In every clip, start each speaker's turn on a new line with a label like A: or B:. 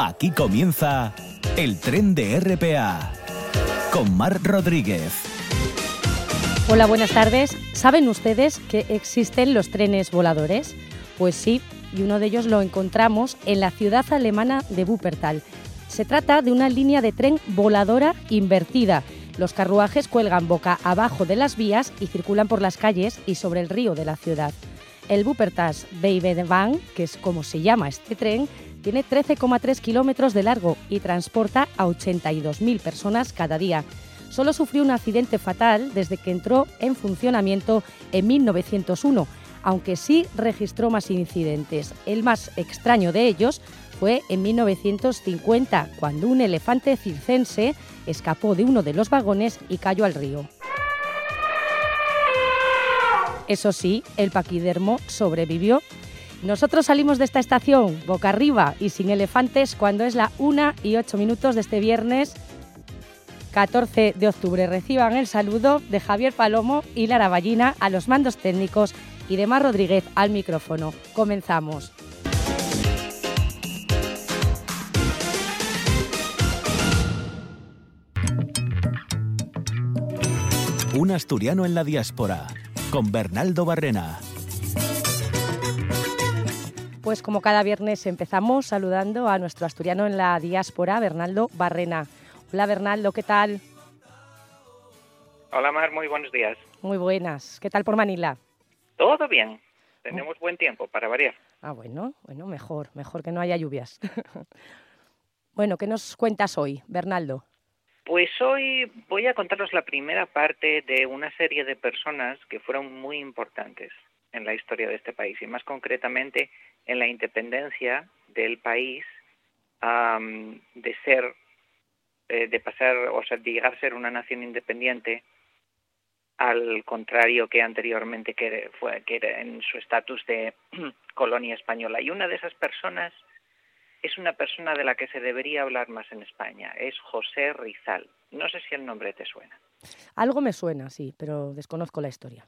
A: Aquí comienza el tren de RPA con Mar Rodríguez.
B: Hola, buenas tardes. ¿Saben ustedes que existen los trenes voladores? Pues sí, y uno de ellos lo encontramos en la ciudad alemana de Wuppertal. Se trata de una línea de tren voladora invertida. Los carruajes cuelgan boca abajo de las vías y circulan por las calles y sobre el río de la ciudad. El Wuppertal Bahn, que es como se llama este tren, tiene 13,3 kilómetros de largo y transporta a 82.000 personas cada día. Solo sufrió un accidente fatal desde que entró en funcionamiento en 1901, aunque sí registró más incidentes. El más extraño de ellos fue en 1950, cuando un elefante circense escapó de uno de los vagones y cayó al río. Eso sí, el paquidermo sobrevivió. Nosotros salimos de esta estación boca arriba y sin elefantes cuando es la 1 y 8 minutos de este viernes 14 de octubre. Reciban el saludo de Javier Palomo y Lara Ballina a los mandos técnicos y de Mar Rodríguez al micrófono. Comenzamos.
A: Un asturiano en la diáspora con Bernaldo Barrena.
B: Pues como cada viernes empezamos saludando a nuestro asturiano en la diáspora, Bernaldo Barrena. Hola Bernaldo, ¿qué tal?
C: Hola Mar, muy buenos días.
B: Muy buenas. ¿Qué tal por Manila?
C: Todo bien. Tenemos buen tiempo para variar.
B: Ah, bueno, bueno, mejor, mejor que no haya lluvias. bueno, ¿qué nos cuentas hoy, Bernaldo?
C: Pues hoy voy a contaros la primera parte de una serie de personas que fueron muy importantes en la historia de este país y más concretamente en la independencia del país de ser, eh, de pasar, o sea, de llegar a ser una nación independiente al contrario que anteriormente que fue que era en su estatus de colonia española. Y una de esas personas es una persona de la que se debería hablar más en España. Es José Rizal. No sé si el nombre te suena.
B: Algo me suena, sí, pero desconozco la historia.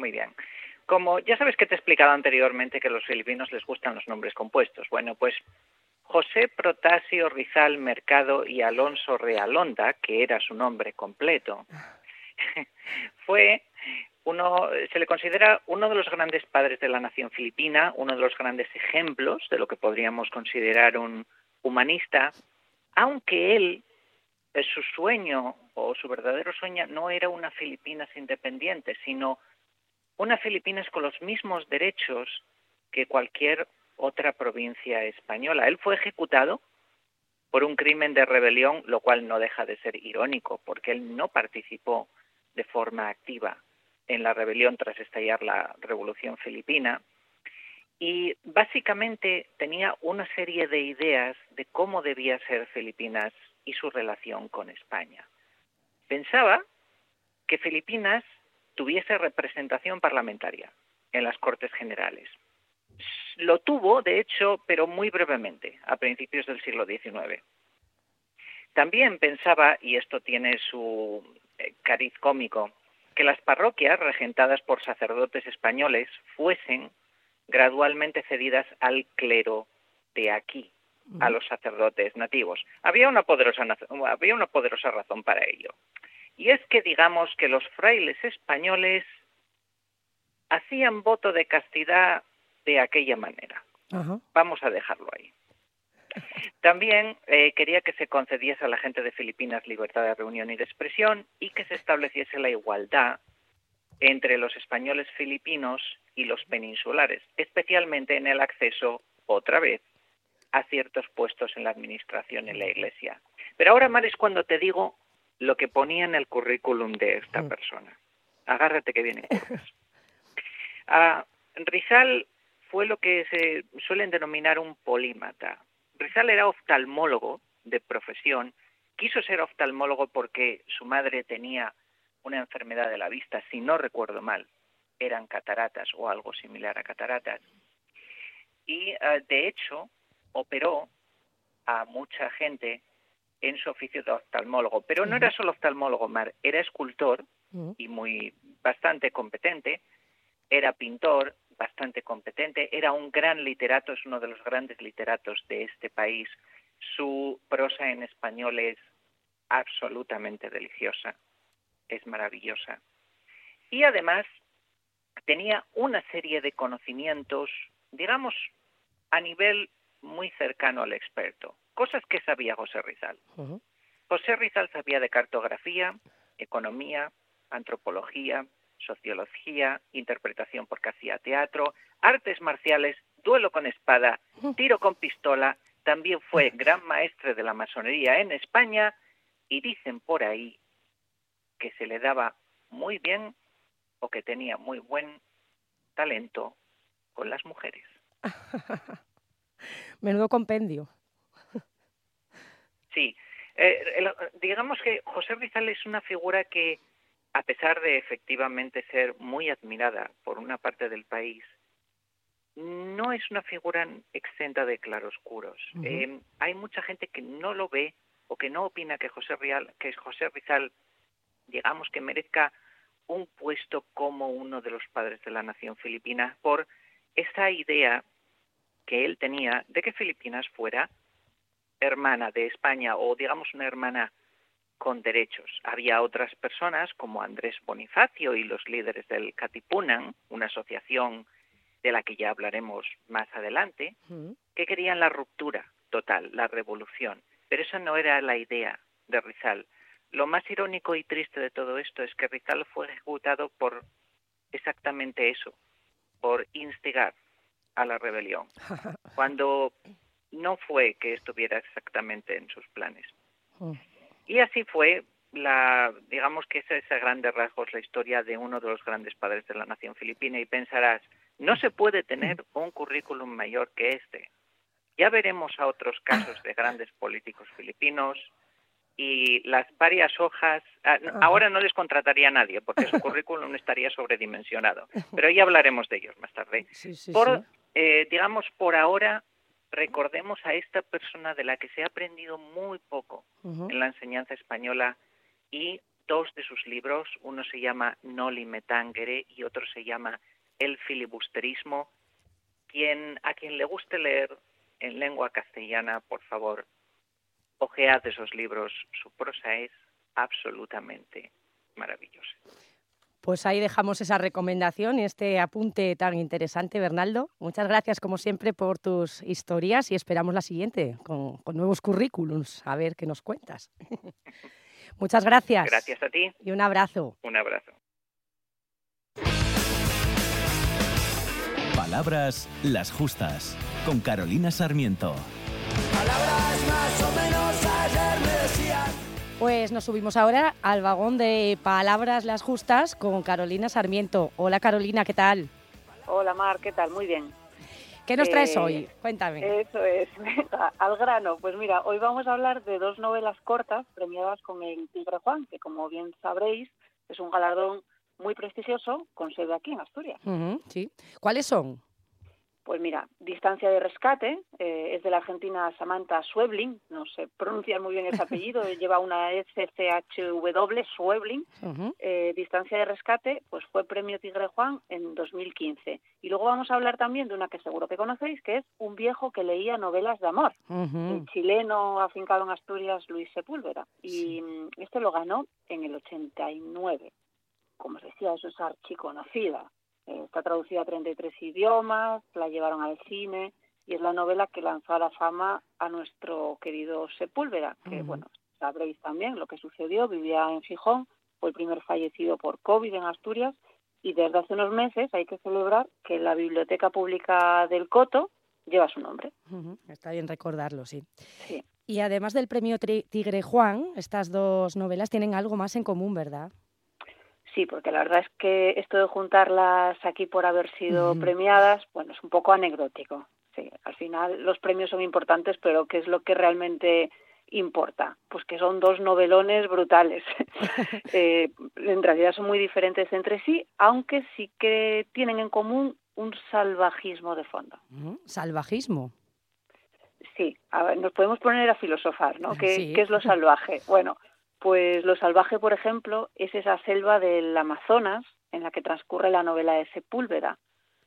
C: Muy bien. Como ya sabes que te he explicado anteriormente que a los filipinos les gustan los nombres compuestos. Bueno, pues José Protasio Rizal Mercado y Alonso Realonda, que era su nombre completo, fue uno, se le considera uno de los grandes padres de la nación filipina, uno de los grandes ejemplos de lo que podríamos considerar un humanista, aunque él, eh, su sueño o su verdadero sueño no era una Filipinas independiente, sino una Filipinas con los mismos derechos que cualquier otra provincia española. Él fue ejecutado por un crimen de rebelión, lo cual no deja de ser irónico, porque él no participó de forma activa en la rebelión tras estallar la Revolución Filipina y básicamente tenía una serie de ideas de cómo debía ser Filipinas y su relación con España. Pensaba que Filipinas tuviese representación parlamentaria en las Cortes Generales. Lo tuvo, de hecho, pero muy brevemente, a principios del siglo XIX. También pensaba, y esto tiene su eh, cariz cómico, que las parroquias regentadas por sacerdotes españoles fuesen gradualmente cedidas al clero de aquí, a los sacerdotes nativos. Había una poderosa había una poderosa razón para ello. Y es que digamos que los frailes españoles hacían voto de castidad de aquella manera. Vamos a dejarlo ahí. También eh, quería que se concediese a la gente de Filipinas libertad de reunión y de expresión y que se estableciese la igualdad entre los españoles filipinos y los peninsulares, especialmente en el acceso, otra vez, a ciertos puestos en la administración y en la Iglesia. Pero ahora, Mar, es cuando te digo lo que ponía en el currículum de esta mm. persona. Agárrate que viene. Ah, Rizal fue lo que se suelen denominar un polímata. Rizal era oftalmólogo de profesión, quiso ser oftalmólogo porque su madre tenía una enfermedad de la vista, si no recuerdo mal, eran cataratas o algo similar a cataratas. Y eh, de hecho operó a mucha gente en su oficio de oftalmólogo, pero no era solo oftalmólogo, Mar, era escultor y muy bastante competente, era pintor, bastante competente, era un gran literato, es uno de los grandes literatos de este país. Su prosa en español es absolutamente deliciosa, es maravillosa. Y además tenía una serie de conocimientos, digamos, a nivel muy cercano al experto, cosas que sabía José Rizal. José Rizal sabía de cartografía, economía, antropología, sociología, interpretación porque hacía teatro, artes marciales, duelo con espada, tiro con pistola, también fue gran maestre de la masonería en España y dicen por ahí que se le daba muy bien o que tenía muy buen talento con las mujeres.
B: Menudo compendio.
C: Sí, eh, digamos que José Rizal es una figura que, a pesar de efectivamente ser muy admirada por una parte del país, no es una figura exenta de claroscuros. Eh, hay mucha gente que no lo ve o que no opina que José, Rial, que José Rizal, digamos que merezca un puesto como uno de los padres de la nación filipina por esa idea que él tenía de que Filipinas fuera hermana de España o digamos una hermana con derechos. Había otras personas como Andrés Bonifacio y los líderes del Katipunan, una asociación de la que ya hablaremos más adelante, que querían la ruptura total, la revolución. Pero esa no era la idea de Rizal. Lo más irónico y triste de todo esto es que Rizal fue ejecutado por exactamente eso, por instigar a la rebelión, cuando no fue que estuviera exactamente en sus planes. Oh. Y así fue la, digamos que esa es a grandes rasgos la historia de uno de los grandes padres de la nación filipina y pensarás, no se puede tener un currículum mayor que este. Ya veremos a otros casos de grandes políticos filipinos y las varias hojas. Ah, ahora no les contrataría a nadie porque su currículum estaría sobredimensionado, pero ya hablaremos de ellos más tarde. por, eh, digamos, por ahora recordemos a esta persona de la que se ha aprendido muy poco en la enseñanza española y dos de sus libros, uno se llama Noli Metangere y otro se llama El filibusterismo. Quien, a quien le guste leer en lengua castellana, por favor, ojead esos libros. Su prosa es absolutamente maravillosa.
B: Pues ahí dejamos esa recomendación y este apunte tan interesante, Bernaldo. Muchas gracias, como siempre, por tus historias y esperamos la siguiente con, nuevos currículums. A ver qué nos cuentas. Muchas gracias.
C: Gracias a ti.
B: Y un abrazo.
C: Un abrazo.
A: Palabras las justas con Carolina Sarmiento. Palabras más o menos.
B: Pues nos subimos ahora al vagón de Palabras las Justas con Carolina Sarmiento. Hola Carolina, ¿qué tal?
D: Hola Mar, ¿qué tal? Muy bien.
B: ¿Qué nos traes eh, hoy? Cuéntame.
D: Eso es, al grano. Pues mira, hoy vamos a hablar de dos novelas cortas premiadas con el Tigre Juan, que como bien sabréis es un galardón muy prestigioso con sede aquí en Asturias.
B: sí. ¿Cuáles son?
D: Pues mira, Distancia de Rescate eh, es de la argentina Samantha Suebling, no sé pronunciar muy bien ese apellido, lleva una SCHW, Suebling. Eh, Distancia de Rescate pues fue premio Tigre Juan en 2015. Y luego vamos a hablar también de una que seguro que conocéis, que es Un viejo que leía novelas de amor, el chileno afincado en Asturias Luis Sepúlveda. Y este lo ganó en el 89. Como os decía, eso es archiconocida está traducida a 33 idiomas, la llevaron al cine y es la novela que lanzó a la fama a nuestro querido Sepúlveda, que bueno, sabréis también lo que sucedió, vivía en Fijón, fue el primer fallecido por COVID en Asturias y desde hace unos meses hay que celebrar que la Biblioteca Pública del Coto lleva su nombre.
B: Está bien recordarlo, sí. sí. Y además del premio Tigre Juan, estas dos novelas tienen algo más en común, ¿verdad?
D: Sí, porque la verdad es que esto de juntarlas aquí por haber sido premiadas, bueno, es un poco anecdótico. Sí, al final los premios son importantes, pero ¿qué es lo que realmente importa? Pues que son dos novelones brutales. eh, en realidad son muy diferentes entre sí, aunque sí que tienen en común un salvajismo de fondo.
B: ¿Salvajismo?
D: Sí, a ver, nos podemos poner a filosofar, ¿no? ¿Qué, ¿Qué es lo salvaje? Bueno, pues lo salvaje, por ejemplo, es esa selva del Amazonas en la que transcurre la novela de Sepúlveda.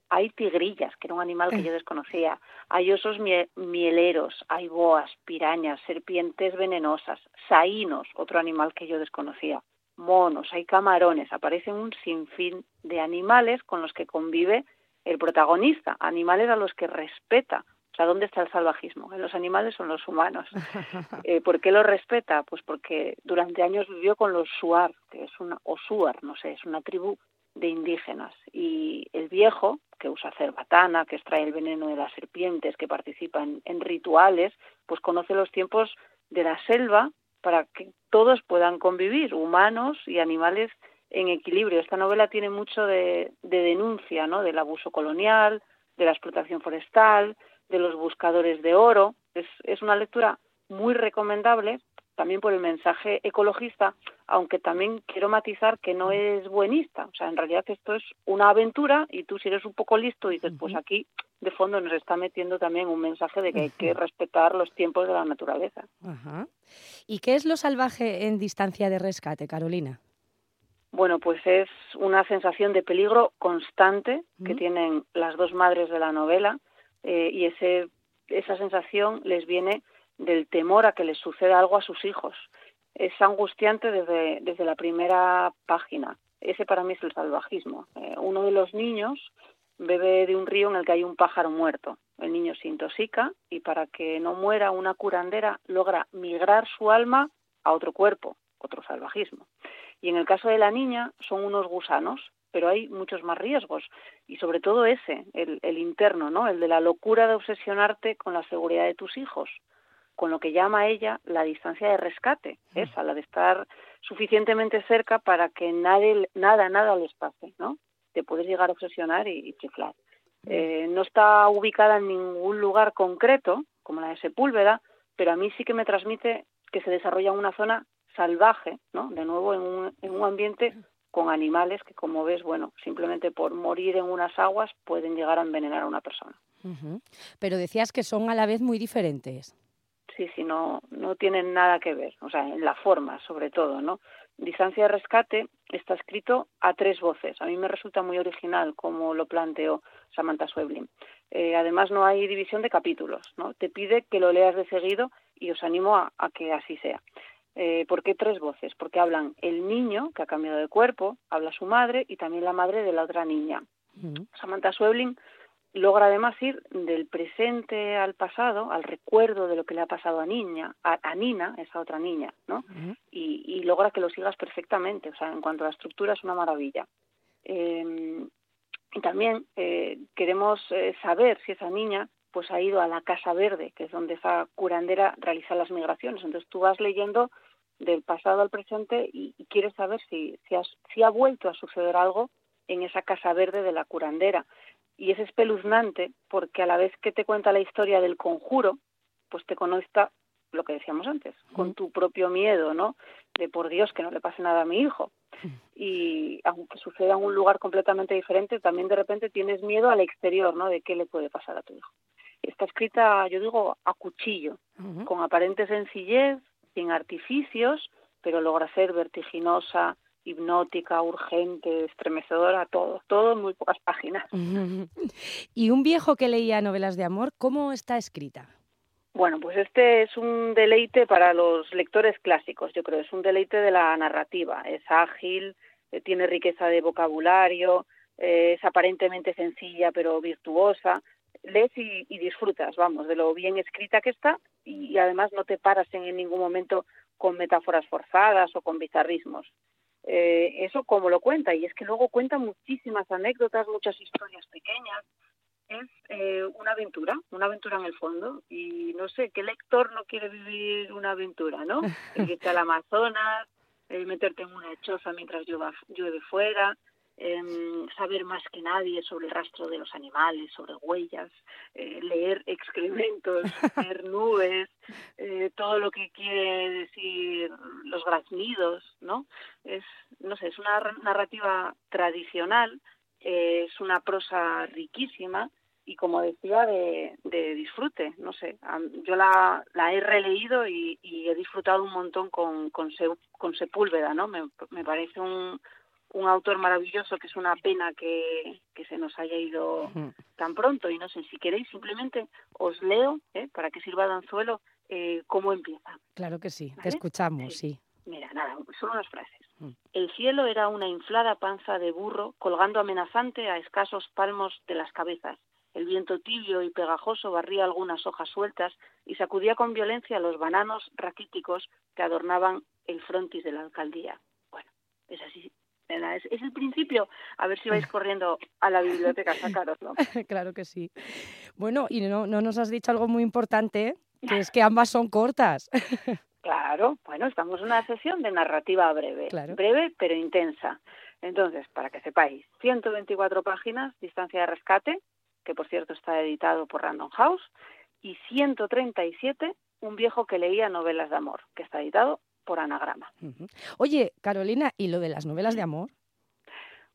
D: hay tigrillas, que era un animal que yo desconocía, hay osos mieleros, hay boas, pirañas, serpientes venenosas, saínos, otro animal que yo desconocía, monos, hay camarones, aparecen un sinfín de animales con los que convive el protagonista, animales a los que respeta. O sea, ¿dónde está el salvajismo? En los animales o en los humanos. Eh, ¿Por qué lo respeta? Pues porque durante años vivió con los Suar, que es una, o Suar, no sé, es una tribu de indígenas. Y el viejo, que usa cerbatana, que extrae el veneno de las serpientes, que participa en rituales, pues conoce los tiempos de la selva para que todos puedan convivir, humanos y animales en equilibrio. Esta novela tiene mucho de, denuncia ¿no? del abuso colonial, de la explotación forestal, de los buscadores de oro. Es, es una lectura muy recomendable también por el mensaje ecologista, aunque también quiero matizar que no es buenista. O sea, en realidad esto es una aventura y tú si eres un poco listo dices, pues aquí de fondo nos está metiendo también un mensaje de que hay que respetar los tiempos de la naturaleza.
B: ¿Y qué es lo salvaje en distancia de rescate, Carolina?
D: Bueno, pues es una sensación de peligro constante que tienen las dos madres de la novela eh, y ese, esa sensación les viene del temor a que les suceda algo a sus hijos. Es angustiante desde, desde la primera página. Ese para mí es el salvajismo. Eh, uno de los niños bebe de un río en el que hay un pájaro muerto. El niño se intoxica y para que no muera una curandera logra migrar su alma a otro cuerpo, otro salvajismo. Y en el caso de la niña son unos gusanos, pero hay muchos más riesgos y sobre todo ese, el, el interno, ¿no? El de la locura de obsesionarte con la seguridad de tus hijos, con lo que llama ella la distancia de rescate, mm. esa, la de estar suficientemente cerca para que nadie, nada, nada les pase, ¿no? Te puedes llegar a obsesionar y, chiflar. Mm. Eh, no está ubicada en ningún lugar concreto, como la de Sepúlveda, pero a mí sí que me transmite que se desarrolla en una zona salvaje, ¿no? De nuevo en un, en un ambiente con animales que, como ves, bueno, simplemente por morir en unas aguas pueden llegar a envenenar a una persona.
B: Pero decías que son a la vez muy diferentes.
D: Sí, sí, no, no tienen nada que ver, o sea, en la forma, sobre todo, ¿no? Distancia de rescate está escrito a tres voces. A mí me resulta muy original como lo planteó Samantha Sueblin. Eh, además, no hay división de capítulos, ¿no? Te pide que lo leas de seguido y os animo a que así sea. Eh, ¿Por qué tres voces? Porque hablan el niño, que ha cambiado de cuerpo, habla su madre y también la madre de la otra niña. Samantha Suebling logra además ir del presente al pasado, al recuerdo de lo que le ha pasado a niña, a, Nina, esa otra niña, ¿no? y, logra que lo sigas perfectamente. O sea, en cuanto a la estructura es una maravilla. Em, y también eh, queremos eh, saber si esa niña pues ha ido a la Casa Verde, que es donde esa curandera realiza las migraciones. Entonces tú vas leyendo del pasado al presente y, quieres saber si, si, ha vuelto a suceder algo en esa Casa Verde de la curandera. Y es espeluznante porque a la vez que te cuenta la historia del conjuro, pues te conecta lo que decíamos antes, con tu propio miedo, ¿no? De por Dios que no le pase nada a mi hijo. Y aunque suceda en un lugar completamente diferente, también de repente tienes miedo al exterior, ¿no? De qué le puede pasar a tu hijo está escrita, yo digo, a cuchillo, con aparente sencillez, sin artificios, pero logra ser vertiginosa, hipnótica, urgente, estremecedora, todo, todo en muy pocas páginas.
B: ¿Y un viejo que leía novelas de amor, cómo está escrita?
D: Bueno, pues este es un deleite para los lectores clásicos, yo creo, es un deleite de la narrativa, es ágil, eh, tiene riqueza de vocabulario, eh, es aparentemente sencilla pero virtuosa, lees y, disfrutas, vamos, de lo bien escrita que está y, además no te paras en, ningún momento con metáforas forzadas o con bizarrismos. Eh, eso como lo cuenta, y es que luego cuenta muchísimas anécdotas, muchas historias pequeñas. Es eh, una aventura, una aventura en el fondo. Y no sé, ¿qué lector no quiere vivir una aventura, no? Irte al Amazonas, eh, meterte en una choza mientras llueve fuera, Em, saber más que nadie sobre el rastro de los animales, sobre huellas, eh, leer excrementos, leer nubes, eh, todo lo que quiere decir los graznidos, ¿no? Es, no sé, es una narrativa tradicional, eh, es una prosa riquísima y como decía, de, disfrute, no sé, yo la, la he releído y, he disfrutado un montón con, Sepúlveda, ¿no? Me parece un, un autor maravilloso que es una pena que, que se nos haya ido tan pronto y no sé si queréis simplemente os leo ¿eh? para que sirva de anzuelo eh, cómo empieza.
B: Claro que sí, te escuchamos, sí.
D: Mira, nada, solo unas frases. Mm. El cielo era una inflada panza de burro colgando amenazante a escasos palmos de las cabezas. El viento tibio y pegajoso barría algunas hojas sueltas y sacudía con violencia los bananos raquíticos que adornaban el frontis de la alcaldía. Bueno, es así. Es, es el principio. A ver si vais corriendo a la biblioteca a sacaroslo.
B: claro que sí. Bueno, y no, no nos has dicho algo muy importante, que es que ambas son cortas.
D: Claro, bueno, estamos en una sesión de narrativa breve, breve pero intensa. Entonces, para que sepáis, 124 páginas, distancia de rescate, que por cierto está editado por Random House, y 137, un viejo que leía novelas de amor, que está editado por Anagrama.
B: Oye, Carolina, ¿y lo de las novelas de amor?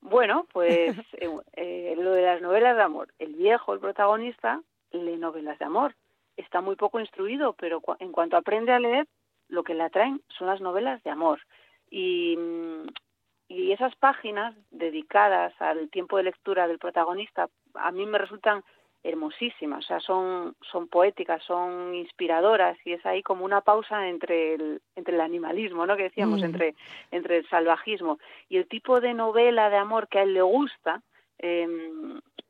D: Bueno, pues eh, eh, lo de las novelas de amor. El viejo, el protagonista, lee novelas de amor. Está muy poco instruido, pero en cuanto aprende a leer, lo que le atraen son las novelas de amor. Y, mm, y esas páginas dedicadas al tiempo de lectura del protagonista a mí me resultan hermosísimas, o sea, son, son poéticas, son inspiradoras y es ahí como una pausa entre el, entre el animalismo, ¿no? Que decíamos, mm. entre, entre el salvajismo. Y el tipo de novela de amor que a él le gusta eh,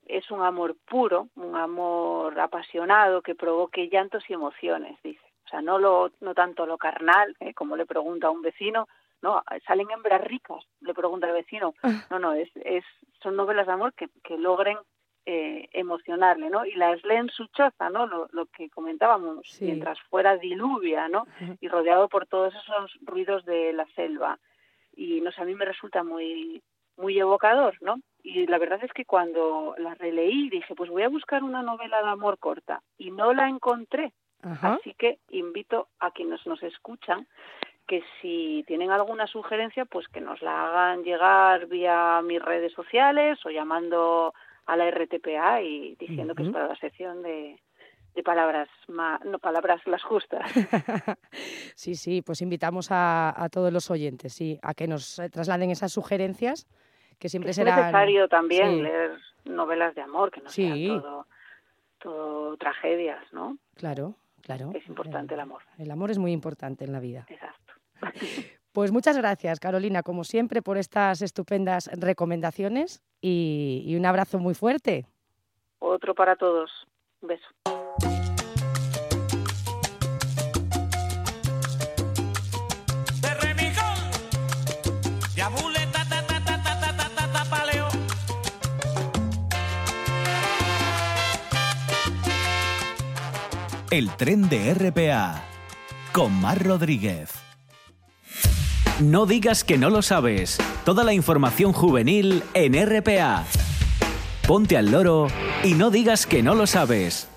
D: es un amor puro, un amor apasionado que provoque llantos y emociones, dice. O sea, no, lo, no tanto lo carnal, ¿eh? como le pregunta a un vecino, no, salen hembras ricas, le pregunta al vecino. Ah. No, no, es, es, son novelas de amor que, que logren eh, emocionarle, ¿no? Y las lee en su choza, ¿no? Lo, lo que comentábamos, mientras fuera diluvia, ¿no? Y rodeado por todos esos ruidos de la selva. Y, no sé, a mí me resulta muy, muy evocador, ¿no? Y la verdad es que cuando la releí dije, pues voy a buscar una novela de amor corta. Y no la encontré. Así que invito a quienes nos escuchan que si tienen alguna sugerencia, pues que nos la hagan llegar vía mis redes sociales o llamando a la RTPA y diciendo que es para la sección de, palabras, no palabras las justas.
B: sí, sí, pues invitamos a, todos los oyentes, sí, a que nos trasladen esas sugerencias que siempre
D: será necesario también leer novelas de amor, que no sean todo, todo tragedias, ¿no?
B: Claro, Claro.
D: Es importante el amor.
B: El amor es muy importante en la vida.
D: Exacto.
B: Pues muchas gracias, Carolina, como siempre, por estas estupendas recomendaciones y, y un abrazo muy fuerte.
D: Otro para todos. Un beso.
A: El tren de RPA con Mar Rodríguez. No digas que no lo sabes. Toda la información juvenil en RPA. Ponte al loro y no digas que no lo sabes.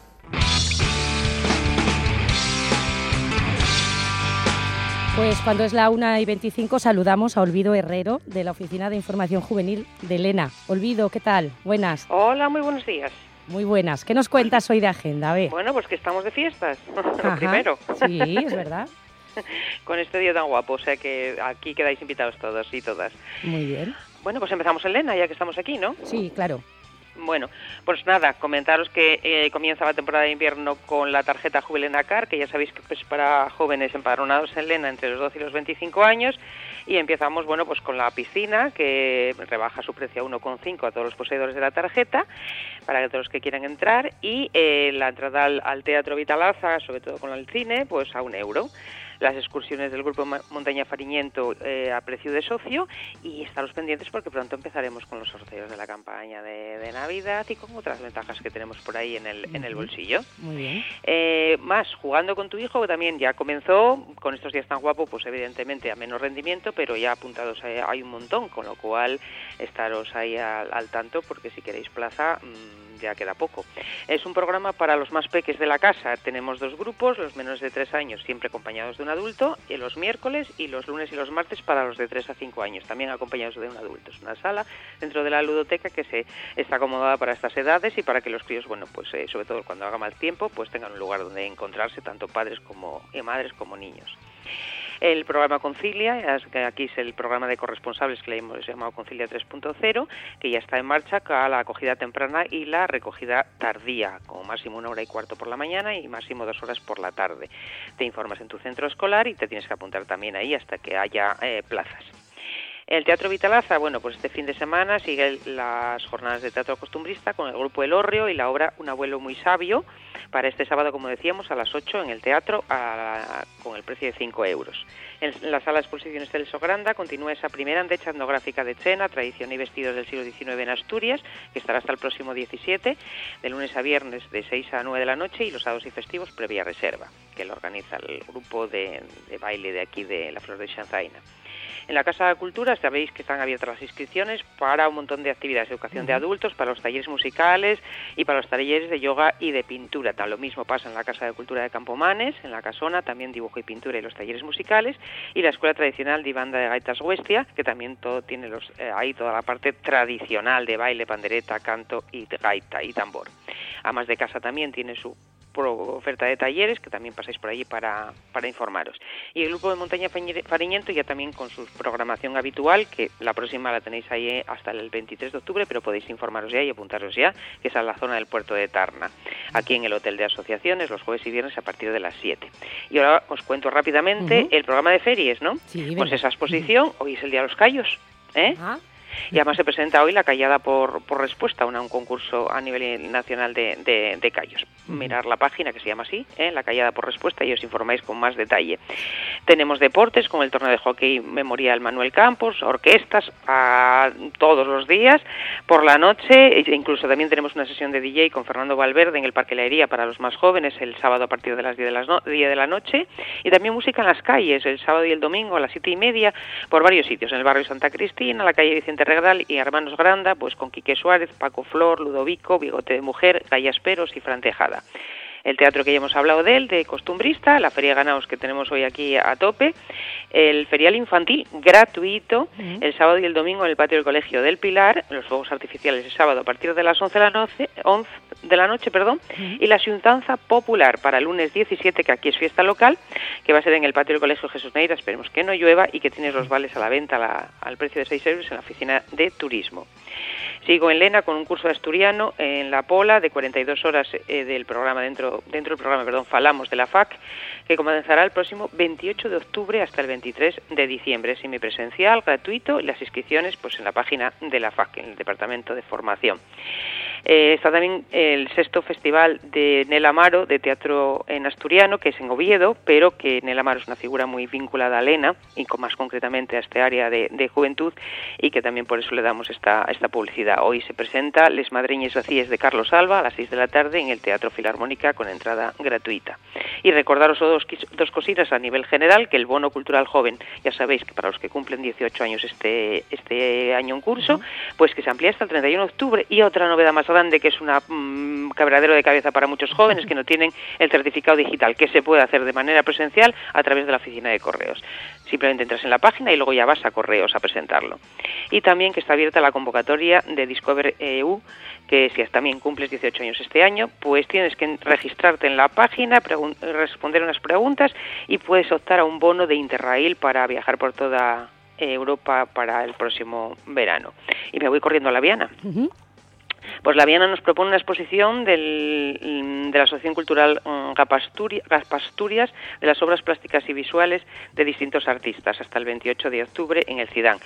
B: Pues cuando es la 1 y 25 saludamos a Olvido Herrero de la Oficina de Información Juvenil de Elena. Olvido, ¿qué tal? Buenas.
E: Hola, muy buenos días.
B: Muy buenas. ¿Qué nos cuentas hoy de agenda? A
E: Bueno, pues que estamos de fiestas, lo primero.
B: Sí, es verdad.
E: Con este día tan guapo, o sea que aquí quedáis invitados todos y todas.
B: Muy bien.
E: Bueno, pues empezamos en Lena, ya que estamos aquí, ¿no?
B: Sí, claro.
E: Bueno, pues nada, comentaros que eh, comienza la temporada de invierno con la tarjeta Jubilena Car, que ya sabéis que es pues, para jóvenes empadronados en Lena entre los 12 y los 25 años, y empezamos, bueno, pues con la piscina, que rebaja su precio a 1,5 a todos los poseedores de la tarjeta, para todos los que quieran entrar, y eh, la entrada al, al Teatro Vitalaza, sobre todo con el cine, pues a un euro las excursiones del Grupo Montaña Fariñento eh, a precio de socio y estaros pendientes porque pronto empezaremos con los sorteos de la campaña de, Navidad y con otras ventajas que tenemos por ahí en el, en el bolsillo.
B: Muy bien.
E: Eh, más, jugando con tu hijo, que también ya comenzó, con estos días tan guapos, pues evidentemente a menos rendimiento, pero ya apuntados hay, un montón, con lo cual estaros ahí al, tanto porque si queréis plaza... Mm, ya queda poco. Es un programa para los más peques de la casa. Tenemos dos grupos, los menores de tres años siempre acompañados de un adulto, y los miércoles y los lunes y los martes para los de tres a cinco años, también acompañados de un adulto. Es una sala dentro de la ludoteca que se está acomodada para estas edades y para que los críos, bueno, pues eh, sobre todo cuando haga mal tiempo, pues tengan un lugar donde encontrarse tanto padres como madres como niños. El programa Concilia, aquí es el programa de corresponsables que le hemos llamado Concilia 3.0, que ya está en marcha con la acogida temprana y la recogida tardía, como máximo una hora y cuarto por la mañana y máximo dos horas por la tarde. Te informas en tu centro escolar y te tienes que apuntar también ahí hasta que haya eh, plazas. El Teatro Vitalaza, bueno, pues este fin de semana sigue las jornadas de teatro costumbrista con el grupo El Orrio y la obra Un abuelo muy sabio para este sábado, como decíamos, a las 8 en el teatro con el precio de 5 euros. En la sala de exposiciones Celso Granda continúa esa primera andecha etnográfica de Chena, tradición y vestidos del siglo XIX en Asturias, que estará hasta el próximo 17, de lunes a viernes de 6 a 9 de la noche y los sábados y festivos previa reserva, que lo organiza el grupo de, de baile de aquí de la Flor de Chanzaina. En la Casa de Cultura sabéis que están abiertas las inscripciones para un montón de actividades de educación de adultos, para los talleres musicales y para los talleres de yoga y de pintura. Tal lo mismo pasa en la Casa de Cultura de Campomanes, en la Casona, también dibujo y pintura y los talleres musicales, y la Escuela Tradicional de Banda de Gaitas Huestia, que también todo tiene los, eh, ahí toda la parte tradicional de baile, pandereta, canto y gaita y tambor. Amas de Casa también tiene su oferta de talleres, que también pasáis por allí para, para informaros. Y el grupo de Montaña Fariñento ya también con su programación habitual, que la próxima la tenéis ahí eh, hasta el 23 de octubre, pero podéis informaros ya y apuntaros ya, que es a la zona del puerto de Tarna, aquí en el Hotel de Asociaciones, los jueves y viernes a partir de las 7. Y ahora os cuento rápidamente el programa de ferias, ¿no? pues esa exposición, hoy es el Día de los Callos, ¿eh? Ah. Y además se presenta hoy la callada por, por respuesta, una, un concurso a nivel nacional de, de, callos. Mirar la página que se llama así, ¿eh? la callada por respuesta, y os informáis con más detalle. Tenemos deportes como el torneo de hockey memorial Manuel Campos, orquestas a todos los días, por la noche, e incluso también tenemos una sesión de DJ con Fernando Valverde en el Parque La para los más jóvenes el sábado a partir de las 10 de, las 10 de la noche, y también música en las calles el sábado y el domingo a las 7 y media por varios sitios, en el barrio Santa Cristina, la calle Vicente Regdal y Hermanos Granda, pues con Quique Suárez, Paco Flor, Ludovico, Bigote de Mujer, Gallasperos y Fran Tejada el teatro que ya hemos hablado de él, de costumbrista, la Feria Ganaos que tenemos hoy aquí a tope, el ferial infantil gratuito el sábado y el domingo en el patio del Colegio del Pilar, los fuegos artificiales el sábado a partir de las 11 de la noche, 11 de la noche perdón, y la Xuntanza Popular para el lunes 17, que aquí es fiesta local, que va a ser en el patio del Colegio Jesús Neira, esperemos que no llueva y que tienes los vales a la venta al precio de 6 euros en la oficina de turismo. Sigo en Lena con un curso de asturiano en la Pola de 42 horas eh, del programa dentro dentro del programa, perdón, Falamos de la FAC, que comenzará el próximo 28 de octubre hasta el 23 de diciembre, semipresencial, gratuito y las inscripciones pues en la página de la FAC, en el Departamento de Formación. Eh, está también el sexto festival de Nel Amaro de teatro en asturiano, que es en Oviedo, pero que Nel Amaro es una figura muy vinculada a Lena y con más concretamente a este área de, juventud y que también por eso le damos esta, esta publicidad. Hoy se presenta Les Madreñes Vacíes de Carlos Alba a las 6 de la tarde en el Teatro Filarmónica con entrada gratuita. Y recordaros dos, dos cositas a nivel general, que el bono cultural joven, ya sabéis que para los que cumplen 18 años este, este año en curso, pues que se amplía hasta el 31 de octubre y otra novedad más grande que es un mm, cabradero de cabeza para muchos jóvenes que no tienen el certificado digital, que se puede hacer de manera presencial a través de la oficina de correos. Simplemente entras en la página y luego ya vas a correos a presentarlo. Y también que está abierta la convocatoria de Discover EU, que si también cumples 18 años este año, pues tienes que registrarte en la página, responder unas preguntas y puedes optar a un bono de Interrail para viajar por toda Europa para el próximo verano. Y me voy corriendo a la Viana. Pues la Viana nos propone una exposición del, de la Asociación Cultural mm, Gaspasturias de las obras plásticas y visuales de distintos artistas hasta el 28 de octubre en el Cidán.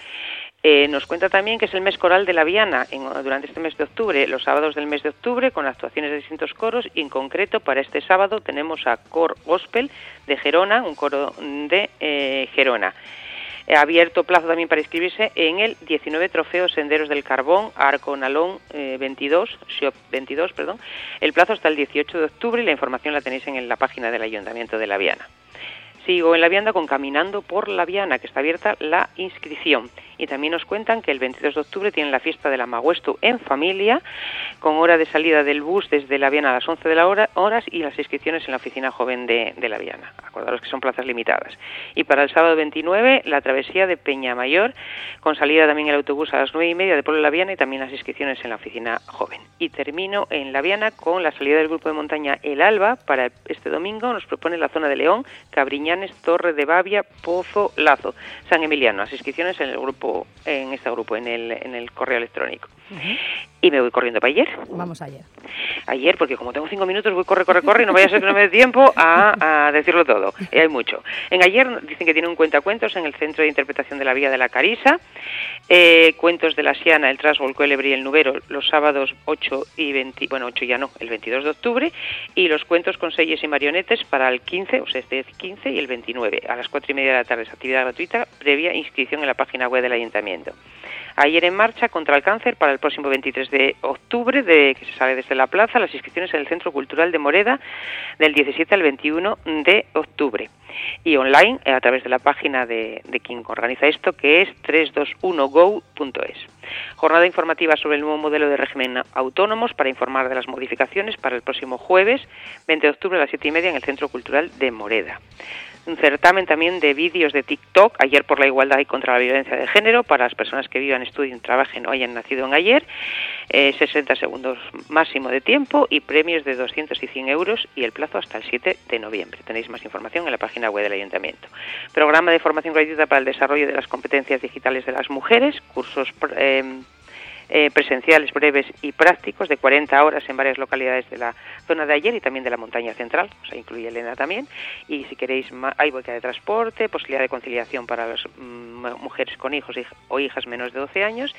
E: Eh, nos cuenta también que es el mes coral de la Viana durante este mes de octubre, los sábados del mes de octubre, con actuaciones de distintos coros y en concreto para este sábado tenemos a Cor Gospel de Gerona, un coro de eh, Gerona abierto plazo también para inscribirse en el 19 Trofeo Senderos del Carbón, Arco Nalón 22, eh, Shop 22, perdón. El plazo hasta el 18 de octubre y la información la tenéis en la página del Ayuntamiento de La Viana. Sigo en La Viana con Caminando por La Viana, que está abierta la inscripción. Y también nos cuentan que el 22 de octubre tienen la fiesta de la Maguestu en familia, con hora de salida del bus desde la Viana a las 11 de la hora, horas y las inscripciones en la oficina joven de, de la Viana. Acordaros que son plazas limitadas. Y para el sábado 29, la travesía de Peña Mayor, con salida también el autobús a las 9 y media de Pueblo de la Viana y también las inscripciones en la oficina joven. Y termino en la Viana con la salida del grupo de montaña El Alba para este domingo. Nos propone la zona de León, Cabriñanes, Torre de Bavia, Pozo, Lazo, San Emiliano. Las inscripciones en el grupo, en este grupo, en el, en el correo electrónico. Y me voy corriendo para ayer.
B: Vamos ayer.
E: Ayer, porque como tengo cinco minutos, voy corre, corre, corre, y no vaya a ser que no me dé tiempo a, a decirlo todo. Y hay mucho. En ayer dicen que tiene un cuentacuentos en el Centro de Interpretación de la Vía de la Carisa. Eh, cuentos de la Siana, el Trasgo, el Cuelebre y el Nubero, los sábados 8 y 20, bueno, 8 ya no, el 22 de octubre. Y los cuentos con selles y marionetes para el 15, o sea, este 15 y el 29, a las 4 y media de la tarde. Es actividad gratuita, previa inscripción en la página web del Ayuntamiento. Ayer en marcha contra el cáncer para el próximo 23 de octubre, de que se sale desde la plaza, las inscripciones en el Centro Cultural de Moreda del 17 al 21 de octubre. Y online a través de la página de, de quien organiza esto, que es 321go.es. Jornada informativa sobre el nuevo modelo de régimen autónomos para informar de las modificaciones para el próximo jueves 20 de octubre a las 7 y media en el Centro Cultural de Moreda un certamen también de vídeos de TikTok, ayer por la igualdad y contra la violencia de género, para las personas que vivan, estudien, trabajen o hayan nacido en ayer, eh, 60 segundos máximo de tiempo y premios de 200 y 100 euros y el plazo hasta el 7 de noviembre. Tenéis más información en la página web del Ayuntamiento. Programa de formación gratuita para el desarrollo de las competencias digitales de las mujeres, cursos... Eh, eh, presenciales breves y prácticos de 40 horas en varias localidades de la zona de ayer y también de la montaña central, o sea, incluye Elena también. Y si queréis, hay beca de transporte, posibilidad de conciliación para las mm, mujeres con hijos o hijas menos de 12 años.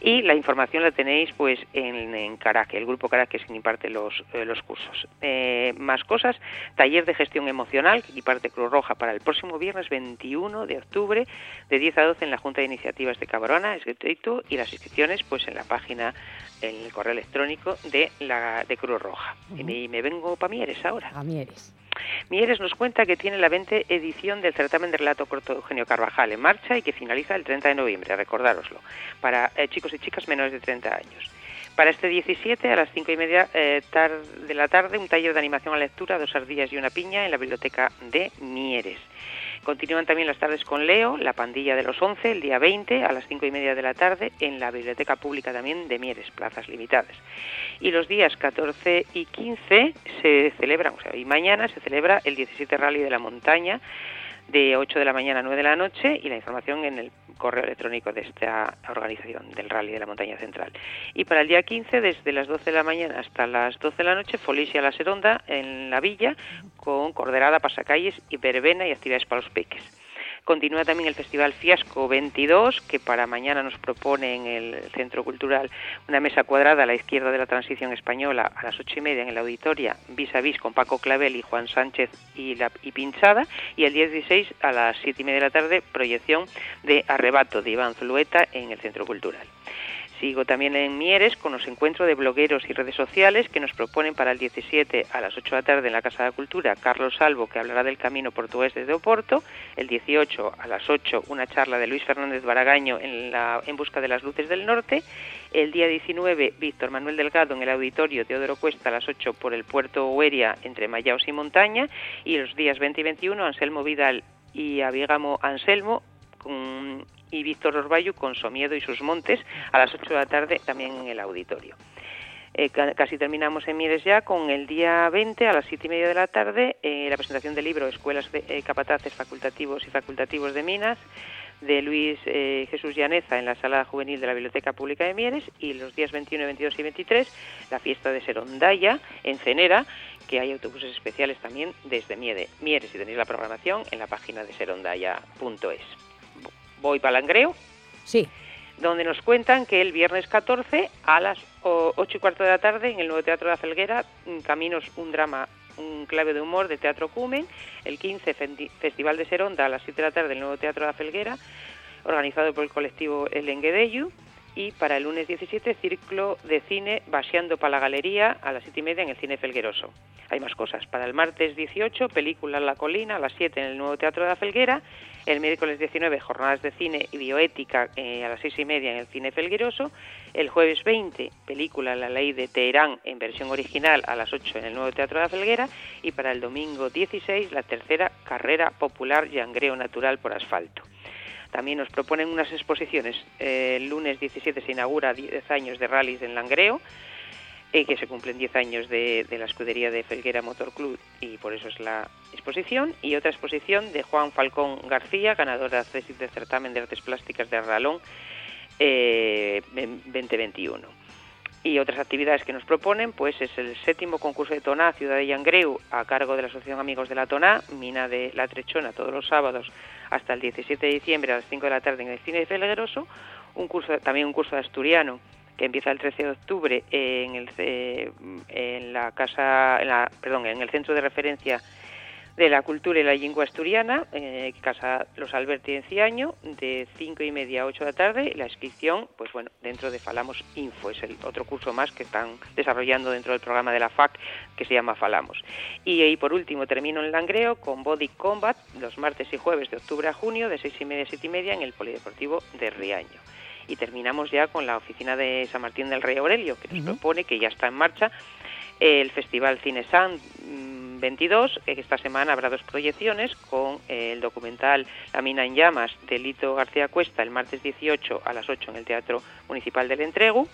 E: Y la información la tenéis pues en, en Caraque, el grupo Caraque quien imparte los, eh, los cursos. Eh, más cosas, taller de gestión emocional que imparte Cruz Roja para el próximo viernes 21 de octubre de 10 a 12 en la Junta de Iniciativas de Cabrona, es gratuito y las inscripciones pues en la página, en el correo electrónico de la de Cruz Roja. Uh -huh. y, me, vengo para Mieres ahora.
B: A Mieres.
E: Mieres nos cuenta que tiene la 20 edición del certamen de relato corto Eugenio Carvajal en marcha y que finaliza el 30 de noviembre, recordároslo, para eh, chicos y chicas menores de 30 años. Para este 17, a las 5 y media eh, de la tarde, un taller de animación a lectura, dos ardillas y una piña en la biblioteca de Mieres. Continúan también las tardes con Leo, la pandilla de los 11, el día 20 a las 5 y media de la tarde en la Biblioteca Pública también de Mieres, plazas limitadas. Y los días 14 y 15 se celebran, o sea, y mañana se celebra el 17 Rally de la Montaña de 8 de la mañana a 9 de la noche y la información en el correo electrónico de esta organización del Rally de la Montaña Central. Y para el día 15, desde las 12 de la mañana hasta las 12 de la noche, Folicia La Seronda en la villa con corderada, pasacalles y verbena y actividades para los peques. Continúa también el Festival Fiasco 22, que para mañana nos propone en el Centro Cultural una mesa cuadrada a la izquierda de la transición española a las ocho y media en el auditorio, vis a vis con Paco Clavel y Juan Sánchez y, la, y Pinchada, y el día 16 a las siete y media de la tarde, proyección de Arrebato de Iván Zulueta en el Centro Cultural. Sigo también en Mieres con los encuentros de blogueros y redes sociales que nos proponen para el 17 a las 8 de la tarde en la Casa de Cultura Carlos Salvo, que hablará del camino portugués desde Oporto. El 18 a las 8 una charla de Luis Fernández Baragaño en, la, en busca de las luces del norte. El día 19 Víctor Manuel Delgado en el auditorio Teodoro Cuesta a las 8 por el puerto Hueria entre Mayaos y Montaña. Y los días 20 y 21 Anselmo Vidal y Abiegamo Anselmo y Víctor Orbayu con Somiedo y sus montes a las 8 de la tarde también en el auditorio. Eh, casi terminamos en Mieres ya con el día 20 a las 7 y media de la tarde eh, la presentación del libro Escuelas de eh, Capataces Facultativos y Facultativos de Minas de Luis Jesús Llaneza en la sala juvenil de la Biblioteca Pública de Mieres y los días 21, 22 y 23 la fiesta de Serondaya en Cenera que hay autobuses especiales también desde Miede, Mieres y tenéis la programación en la página de serondaya.es voy para Langreo.
B: Sí.
E: Donde nos cuentan que el viernes 14 a las 8 y cuarto de la tarde en el Nuevo Teatro de la Felguera, Caminos, un drama, un clave de humor de Teatro Cumen. El 15, Festival de Seronda a las 7 de la tarde en el Nuevo Teatro de la Felguera, organizado por el colectivo El Enguedeyu. Y para el lunes 17 ciclo de cine Vaseando para la Galería a las 7 y media en el Cine Felgueroso. Hay más cosas. Para el martes 18, película La Colina a las 7 en el Nuevo Teatro de la Felguera. El miércoles 19, jornadas de cine y bioética eh, a las 6 y media en el Cine Felgueroso. El jueves 20, película La Ley de Teherán en versión original a las 8 en el Nuevo Teatro de la Felguera. Y para el domingo 16, la tercera carrera popular Yangreo Natural por Asfalto. También nos proponen unas exposiciones. Eh, el lunes 17 se inaugura 10 años de rallies en Langreo, eh, que se cumplen 10 años de, la escudería de Felguera Motor Club y por eso es la exposición. Y otra exposición de Juan Falcón García, ganadora del certamen de artes plásticas de Arralón eh, 2021 y otras actividades que nos proponen, pues es el séptimo concurso de Toná, Ciudad de Yangreu, a cargo de la Asociación Amigos de la Toná, Mina de la Trechona, todos los sábados hasta el 17 de diciembre a las 5 de la tarde en el Cine de un curso, también un curso de asturiano que empieza el 13 de octubre en, el, en la casa, en la, perdón, en el centro de referencia de la cultura y la lengua asturiana, eh, Casa Los Alberti en Ciaño, de 5 y media a 8 de la tarde. La inscripción, pues bueno, dentro de Falamos Info, es el otro curso más que están desarrollando dentro del programa de la FAC que se llama Falamos. Y, y por último, termino en Langreo con Body Combat los martes y jueves de octubre a junio, de 6 y media a 7 y media en el Polideportivo de Riaño. Y terminamos ya con la oficina de San Martín del Rey Aurelio, que nos propone, que ya está en marcha, el Festival Cine San 22. Esta semana habrá dos proyecciones con eh, el documental La mina en llamas de Lito García Cuesta el martes 18 a las 8 en el Teatro Municipal del Entregu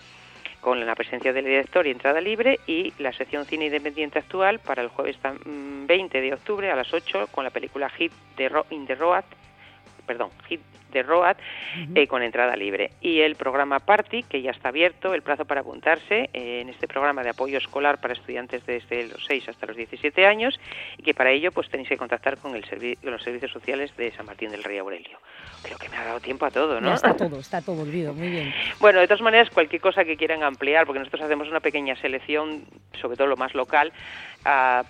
E: con la presencia del director y entrada libre y la sección cine independiente actual para el jueves 20 mm, de octubre a las 8 con la película Hit de in the Road, perdón, Hit de ROAD eh, con entrada libre. Y el programa Party, que ya está abierto, el plazo para apuntarse eh, en este programa de apoyo escolar para estudiantes desde los 6 hasta los 17 años y que para ello pues tenéis que contactar con, el los servicios sociales de San Martín del Rey Aurelio. Creo que me ha dado tiempo a todo, ¿no?
B: está todo, está todo olvido, muy bien.
E: Bueno, de todas maneras, cualquier cosa que quieran ampliar, porque nosotros hacemos una pequeña selección, sobre todo lo más local,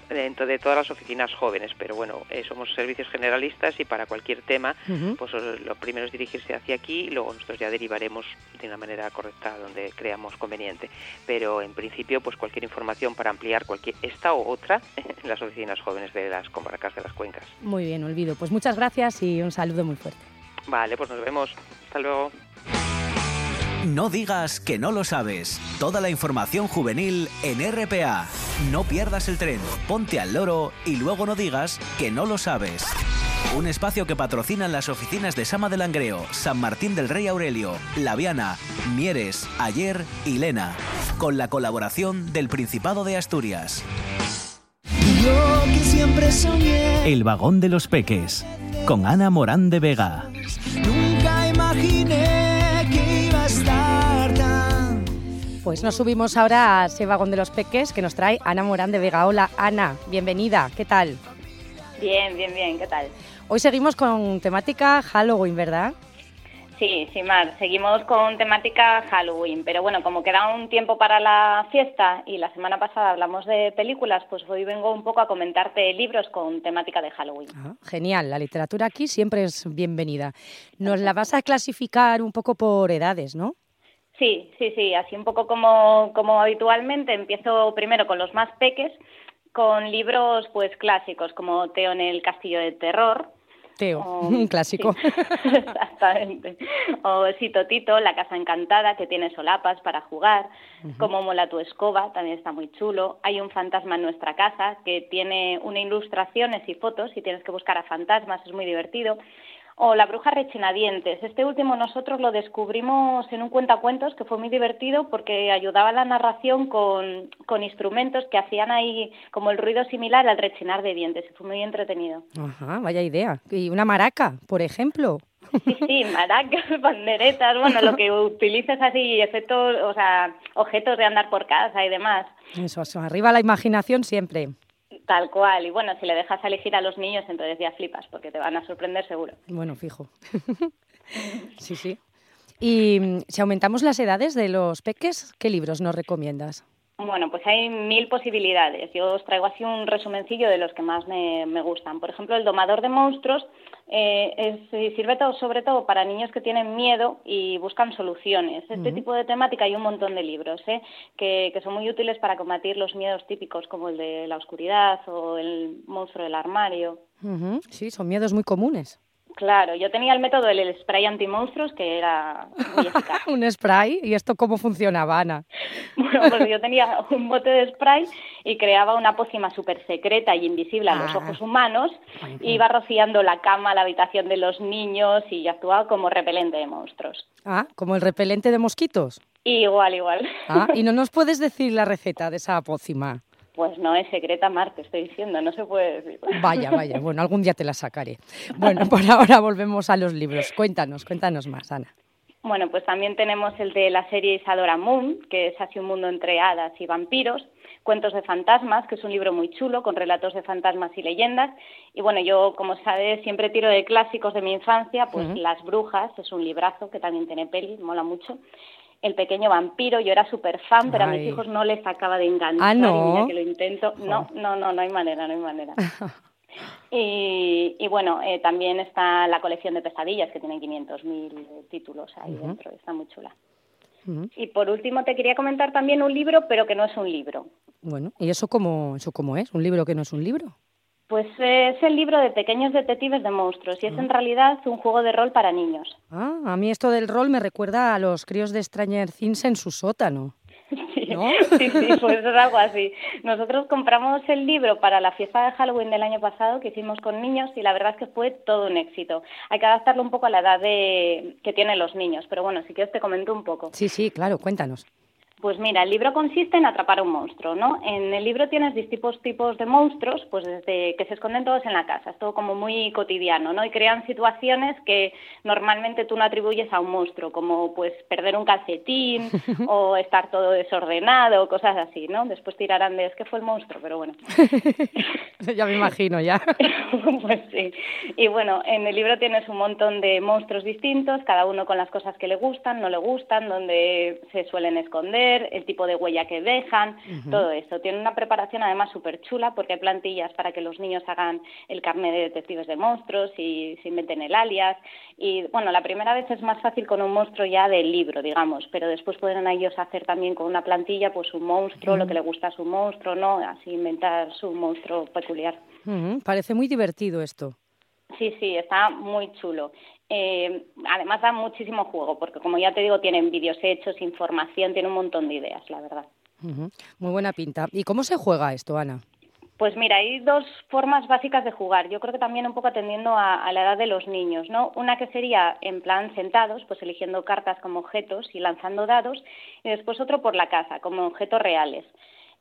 E: dentro de todas las oficinas jóvenes, pero bueno, eh, somos servicios generalistas y para cualquier tema, pues lo primero es dirigirse hacia aquí y luego nosotros ya derivaremos de una manera correcta donde creamos conveniente. Pero en principio, pues cualquier información para ampliar cualquier esta o otra en las oficinas jóvenes de las comarcas de las cuencas.
B: Muy bien, olvido. Pues muchas gracias y un saludo muy fuerte.
E: Vale, pues nos vemos. Hasta luego.
A: No digas que no lo sabes. Toda la información juvenil en RPA. No pierdas el tren, ponte al loro y luego no digas que no lo sabes. Un espacio que patrocinan las oficinas de Sama de Langreo, San Martín del Rey Aurelio, Laviana, Mieres, Ayer y Lena, con la colaboración del Principado de Asturias. siempre El vagón de los peques, con Ana Morán de Vega. Nunca imaginé
B: Pues nos subimos ahora a ese vagón de los peques que nos trae Ana Morán de Vega. Hola Ana, bienvenida, ¿qué tal?
F: Bien, bien, bien, ¿qué tal?
B: Hoy seguimos con temática Halloween, ¿verdad?
F: Sí, sí, Mar, seguimos con temática Halloween, pero bueno, como queda un tiempo para la fiesta y la semana pasada hablamos de películas, pues hoy vengo un poco a comentarte libros con temática de Halloween.
B: Ah, genial, la literatura aquí siempre es bienvenida. Nos la vas a clasificar un poco por edades, ¿no?
F: Sí, sí, sí, así un poco como, como habitualmente. Empiezo primero con los más peques, con libros pues clásicos como Teo en el Castillo de Terror.
B: Teo, un clásico.
F: exactamente. O Sito Tito, La Casa Encantada, que tiene solapas para jugar. Como Mola tu escoba, también está muy chulo. Hay un fantasma en nuestra casa, que tiene una ilustraciones y fotos, y tienes que buscar a fantasmas, es muy divertido o La bruja rechinadientes. Este último nosotros lo descubrimos en un cuentacuentos que fue muy divertido porque ayudaba a la narración con, con instrumentos que hacían ahí como el ruido similar al rechinar de dientes fue muy entretenido.
B: Ajá, vaya idea. ¿Y una maraca, por ejemplo?
F: Sí, sí, maracas, banderetas, bueno, lo que utilices así, efectos, o sea, objetos de andar por casa y demás.
B: Eso, eso, arriba la imaginación siempre.
F: Tal cual. Y bueno, si le dejas elegir a los niños, entonces ya flipas, porque te van a sorprender seguro.
B: Bueno, fijo. sí, sí. Y si aumentamos las edades de los peques, ¿qué libros nos recomiendas?
F: Bueno, pues hay mil posibilidades. Yo os traigo así un resumencillo de los que más me, gustan. Por ejemplo, el domador de monstruos eh, sirve todo, sobre todo para niños que tienen miedo y buscan soluciones. Este tipo de temática hay un montón de libros ¿eh? que, son muy útiles para combatir los miedos típicos como el de la oscuridad o el monstruo del armario.
B: Sí, son miedos muy comunes.
F: Claro, yo tenía el método del spray anti-monstruos que era muy eficaz.
B: ¿Un spray? ¿Y esto cómo funcionaba, Ana?
F: bueno, pues yo tenía un bote de spray y creaba una pócima súper secreta y invisible a los ah. ojos humanos. Iba rociando la cama, la habitación de los niños y actuaba como repelente de monstruos.
B: Ah, ¿como el repelente de mosquitos?
F: Igual, igual.
B: Ah, ¿y no nos puedes decir la receta de esa pócima?
F: Pues no es secreta, Mar, te estoy diciendo, no se puede decir.
B: Vaya, vaya, bueno, algún día te la sacaré. Bueno, por ahora volvemos a los libros. Cuéntanos, cuéntanos más, Ana.
F: Bueno, pues también tenemos el de la serie Isadora Moon, que es así un mundo entre hadas y vampiros. Cuentos de fantasmas, que es un libro muy chulo, con relatos de fantasmas y leyendas. Y bueno, yo, como sabes, siempre tiro de clásicos de mi infancia, pues Las Brujas, es un librazo que también tiene peli, mola mucho. El pequeño vampiro, yo era súper fan, pero a mis hijos no les acaba de enganchar.
B: Ah, no.
F: que lo intento. No, no, no, no hay manera, no hay manera. y, bueno, eh, también está la colección de pesadillas, que tiene 500.000 títulos ahí dentro, está muy chula. Y por último te quería comentar también un libro, pero que no es un libro.
B: Bueno, ¿y eso cómo, eso cómo es? ¿Un libro que no es un libro?
F: Pues es el libro de Pequeños Detectives de Monstruos y es en ah. realidad un juego de rol para niños.
B: Ah, a mí esto del rol me recuerda a los críos de Stranger Things en su sótano.
F: Sí, sí, sí, pues es algo así. Nosotros compramos el libro para la fiesta de Halloween del año pasado que hicimos con niños y la verdad es que fue todo un éxito. Hay que adaptarlo un poco a la edad de... que tienen los niños, pero bueno, si quieres te comento un poco.
B: Sí, sí, claro, cuéntanos.
F: Pues mira, el libro consiste en atrapar a un monstruo, ¿no? En el libro tienes distintos tipos de monstruos, pues desde que se esconden todos en la casa, es todo como muy cotidiano, ¿no? Y crean situaciones que normalmente tú no atribuyes a un monstruo, como pues perder un calcetín o estar todo desordenado, cosas así, ¿no? Después tirarán de es que fue el monstruo, pero bueno.
B: ya me imagino, ya.
F: pues sí. Y bueno, en el libro tienes un montón de monstruos distintos, cada uno con las cosas que le gustan, no le gustan, donde se suelen esconder el tipo de huella que dejan, todo eso. Tiene una preparación además súper chula porque hay plantillas para que los niños hagan el carnet de detectives de monstruos y se inventen el alias. Y bueno, la primera vez es más fácil con un monstruo ya del libro, digamos, pero después pueden ellos hacer también con una plantilla pues un monstruo, lo que le gusta a su monstruo, ¿no? Así inventar su monstruo peculiar.
B: Parece muy divertido esto.
F: Sí, sí, está muy chulo. Eh, además da muchísimo juego, porque como ya te digo, tienen vídeos hechos, información, tiene un montón de ideas, la verdad.
B: Muy buena pinta. ¿Y cómo se juega esto, Ana?
F: Pues mira, hay dos formas básicas de jugar. Yo creo que también un poco atendiendo a, a, la edad de los niños, ¿no? Una que sería en plan sentados, pues eligiendo cartas como objetos y lanzando dados, y después otro por la casa, como objetos reales.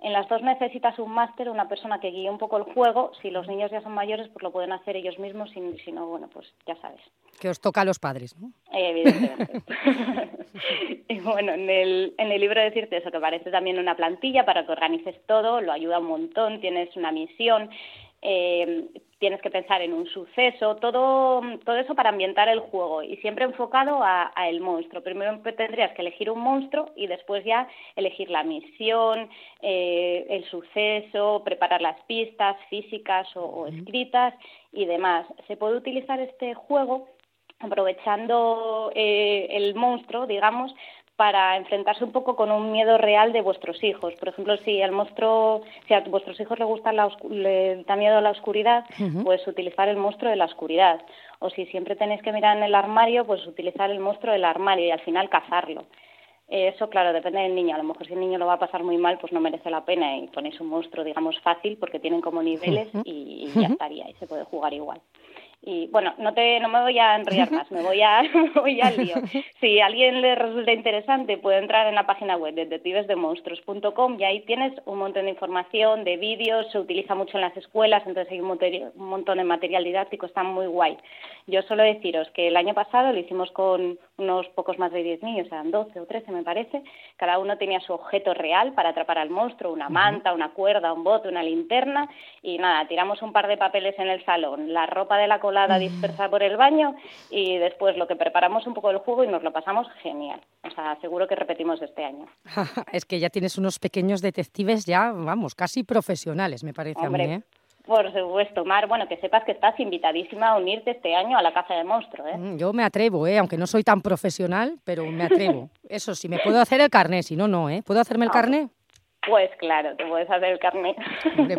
F: En las dos necesitas un máster, una persona que guíe un poco el juego. Si los niños ya son mayores, pues lo pueden hacer ellos mismos. Si, si no, bueno, pues ya sabes.
B: Que os toca a los padres, ¿no?
F: Evidentemente. y bueno, en el, en el libro decirte eso, que parece también una plantilla para que organices todo, lo ayuda un montón, tienes una misión. Eh, tienes que pensar en un suceso, todo, todo eso para ambientar el juego y siempre enfocado a, el monstruo. Primero tendrías que elegir un monstruo y después ya elegir la misión, eh, el suceso, preparar las pistas físicas o escritas y demás. Se puede utilizar este juego aprovechando eh, el monstruo, digamos, para enfrentarse un poco con un miedo real de vuestros hijos. Por ejemplo, si al monstruo, si a vuestros hijos les gusta la le da miedo a la oscuridad, pues utilizar el monstruo de la oscuridad. O si siempre tenéis que mirar en el armario, pues utilizar el monstruo del armario y al final cazarlo. Eso, claro, depende del niño. A lo mejor si el niño lo va a pasar muy mal, pues no merece la pena y ponéis un monstruo, digamos, fácil porque tienen como niveles y, y ya estaría y se puede jugar igual. Y bueno, no, te, no me voy a enrollar más, me voy, a, voy al lío. Si a alguien le resulta interesante, puede entrar en la página web detectivesdemonstruos.com y ahí tienes un montón de información, de vídeos, se utiliza mucho en las escuelas, entonces hay un, un montón de material didáctico, está muy guay. Yo solo deciros que el año pasado lo hicimos con unos pocos más de 10 niños, eran 12 o 13 me parece, cada uno tenía su objeto real para atrapar al monstruo, una manta, una cuerda, un bote, una linterna y nada, tiramos un par de papeles en el salón, la ropa de la colada dispersa por el baño y después lo que preparamos un poco del jugo y nos lo pasamos genial. O sea, seguro que repetimos este año.
B: es que ya tienes unos pequeños detectives ya, vamos, casi profesionales, me parece a mí, ¿eh?
F: Por supuesto, Mar. Bueno, que sepas que estás invitadísima a unirte este año a la Caza de Monstruo, ¿eh?
B: Mm, yo me atrevo, ¿eh? Aunque no soy tan profesional, pero me atrevo. Eso sí, me puedo hacer el carné, si no, no, ¿eh? ¿Puedo hacerme el carné?
F: Pues claro, te puedes hacer el carné.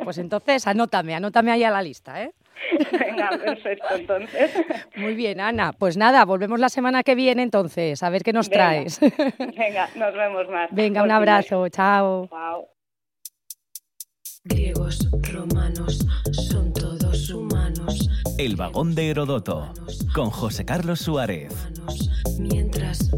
B: pues entonces anótame, anótame ahí a la lista, ¿eh?
F: Venga, perfecto, entonces.
B: Muy bien, Ana. Pues nada, volvemos la semana que viene entonces, a ver qué nos traes.
F: Venga, nos vemos más.
B: Venga, un abrazo, chao.
F: Chao.
G: Griegos, romanos, son todos humanos.
A: El vagón de Herodoto, con José Carlos Suárez.
G: Mientras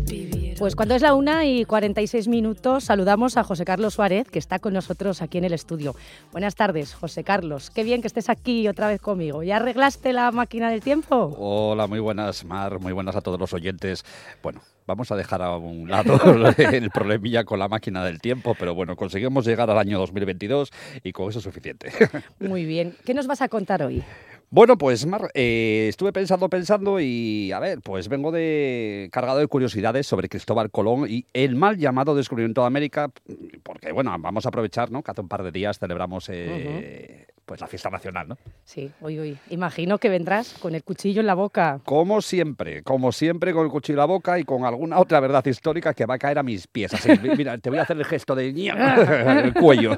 B: Pues cuando es la una y 46 minutos, saludamos a José Carlos Suárez, que está con nosotros aquí en el estudio. Buenas tardes, José Carlos. Qué bien que estés aquí otra vez conmigo. ¿Ya arreglaste la máquina del tiempo?
H: Hola, muy buenas, Mar. Muy buenas a todos los oyentes. Bueno, vamos a dejar a un lado el problemilla con la máquina del tiempo, pero bueno, conseguimos llegar al año 2022 y con eso es suficiente.
B: Muy bien. ¿Qué nos vas a contar hoy?
H: Bueno, pues Mar, eh, estuve pensando, pensando y a ver, pues vengo de cargado de curiosidades sobre Cristóbal Colón y el mal llamado descubrimiento de América, porque bueno, vamos a aprovechar, ¿no? Que hace un par de días celebramos eh, pues la fiesta nacional, ¿no?
B: Sí, hoy, hoy. Imagino que vendrás con el cuchillo en la boca.
H: Como siempre, como siempre con el cuchillo en la boca y con alguna otra verdad histórica que va a caer a mis pies. Así, mira, te voy a hacer el gesto de el cuello.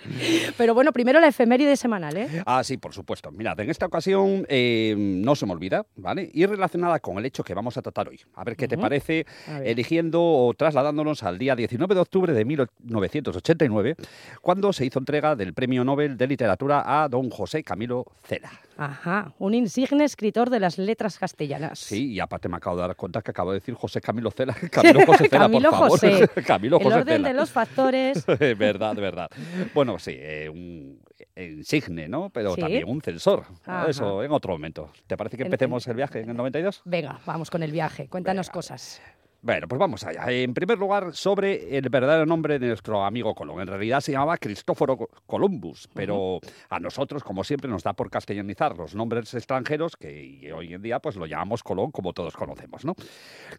B: Pero bueno, primero la efeméride semanal, ¿eh?
H: Ah, sí, por supuesto. Mirad, en esta ocasión eh, no se me olvida, ¿vale? Y relacionada con el hecho que vamos a tratar hoy. A ver qué te parece, eligiendo o trasladándonos al día 19 de octubre de 1989, cuando se hizo entrega del Premio Nobel de Literatura a don José Camilo Cela.
B: Ajá, un insigne escritor de las letras castellanas.
H: Sí, y aparte me acabo de dar cuenta que acabo de decir José Camilo Cela. Camilo José Cela,
B: Camilo
H: por favor.
B: José.
H: Camilo José
B: El orden
H: Cela.
B: de los factores.
H: verdad, verdad. Bueno, sí, eh, un insigne, ¿no? Pero
B: Sí.
H: también un censor. Eso en otro momento. ¿Te parece que empecemos el viaje en el 92?
B: Venga, vamos con el viaje. Cuéntanos cosas.
H: Bueno, pues vamos allá. En primer lugar, sobre el verdadero nombre de nuestro amigo Colón. En realidad se llamaba Cristóforo Co- Columbus, pero a nosotros, como siempre, nos da por castellanizar los nombres extranjeros que hoy en día pues lo llamamos Colón, como todos conocemos, ¿no?